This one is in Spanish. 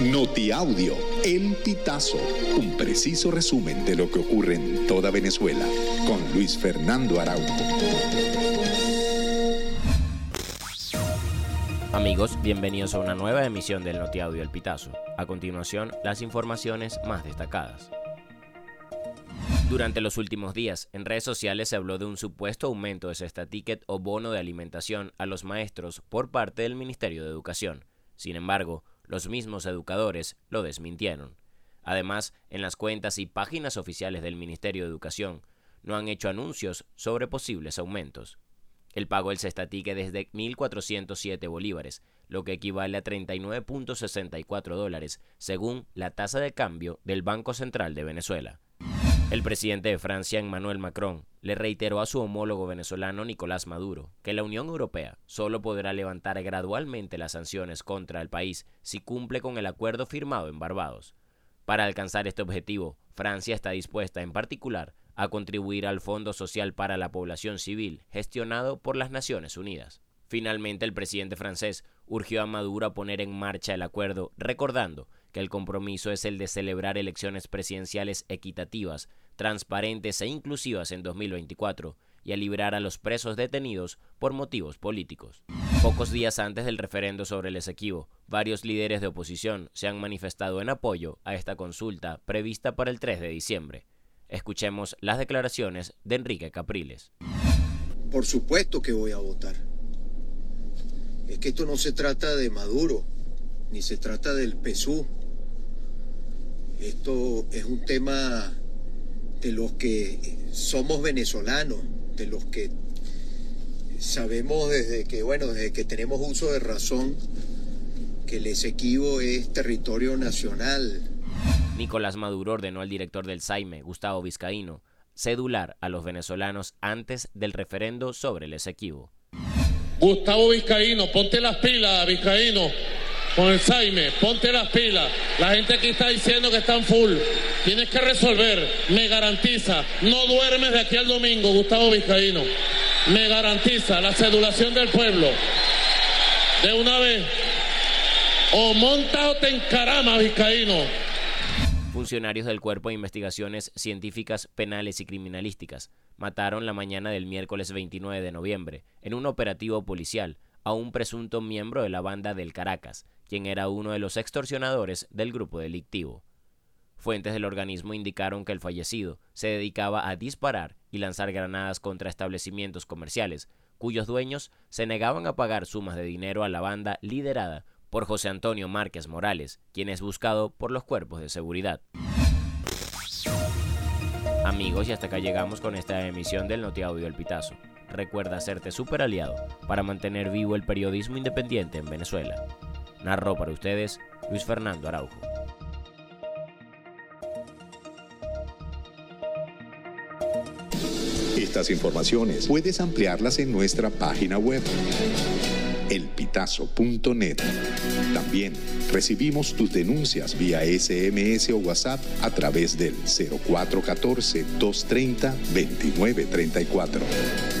Notiaudio, El Pitazo, un preciso resumen de lo que ocurre en toda Venezuela, con Luis Fernando Araújo. Amigos, bienvenidos a una nueva emisión del Notiaudio El Pitazo. A continuación, las informaciones más destacadas. Durante los últimos días, en redes sociales se habló de un supuesto aumento de cesta ticket o bono de alimentación a los maestros por parte del Ministerio de Educación. Sin embargo, los mismos educadores lo desmintieron. Además, en las cuentas y páginas oficiales del Ministerio de Educación no han hecho anuncios sobre posibles aumentos. El pago del cestatique desde 1.407 bolívares, lo que equivale a 39.64 dólares, según la tasa de cambio del Banco Central de Venezuela. El presidente de Francia, Emmanuel Macron, le reiteró a su homólogo venezolano Nicolás Maduro que la Unión Europea solo podrá levantar gradualmente las sanciones contra el país si cumple con el acuerdo firmado en Barbados. Para alcanzar este objetivo, Francia está dispuesta en particular a contribuir al Fondo Social para la Población Civil gestionado por las Naciones Unidas. Finalmente, el presidente francés urgió a Maduro a poner en marcha el acuerdo, recordando que el compromiso es el de celebrar elecciones presidenciales equitativas, transparentes e inclusivas en 2024 y a liberar a los presos detenidos por motivos políticos. Pocos días antes del referendo sobre el Esequibo, varios líderes de oposición se han manifestado en apoyo a esta consulta prevista para el 3 de diciembre. Escuchemos las declaraciones de Enrique Capriles. Por supuesto que voy a votar. Es que esto no se trata de Maduro, ni se trata del PSU, esto es un tema de los que somos venezolanos, de los que sabemos desde que, bueno, desde que tenemos uso de razón, que el Esequibo es territorio nacional. Nicolás Maduro ordenó al director del SAIME, Gustavo Vizcaíno, cedular a los venezolanos antes del referendo sobre el Esequibo. Gustavo Vizcaíno, ponte las pilas, Vizcaíno con el Saime, ponte las pilas. La gente aquí está diciendo que están full. Tienes que resolver. Me garantiza. No duermes de aquí al domingo, Gustavo Vizcaíno. Me garantiza la cedulación del pueblo. De una vez. O monta o te encarama, Vizcaíno. Funcionarios del Cuerpo de Investigaciones Científicas Penales y Criminalísticas mataron la mañana del miércoles 29 de noviembre en un operativo policial a un presunto miembro de la banda del Caracas, quien era uno de los extorsionadores del grupo delictivo. Fuentes del organismo indicaron que el fallecido se dedicaba a disparar y lanzar granadas contra establecimientos comerciales, cuyos dueños se negaban a pagar sumas de dinero a la banda liderada por José Antonio Márquez Morales, quien es buscado por los cuerpos de seguridad. Amigos, y hasta acá llegamos con esta emisión del Notiaudio El Pitazo. Recuerda hacerte super aliado para mantener vivo el periodismo independiente en Venezuela. Narró para ustedes Luis Fernando Araujo. Estas informaciones puedes ampliarlas en nuestra página web elpitazo.net. También recibimos tus denuncias vía SMS o WhatsApp a través del 0414 230 2934.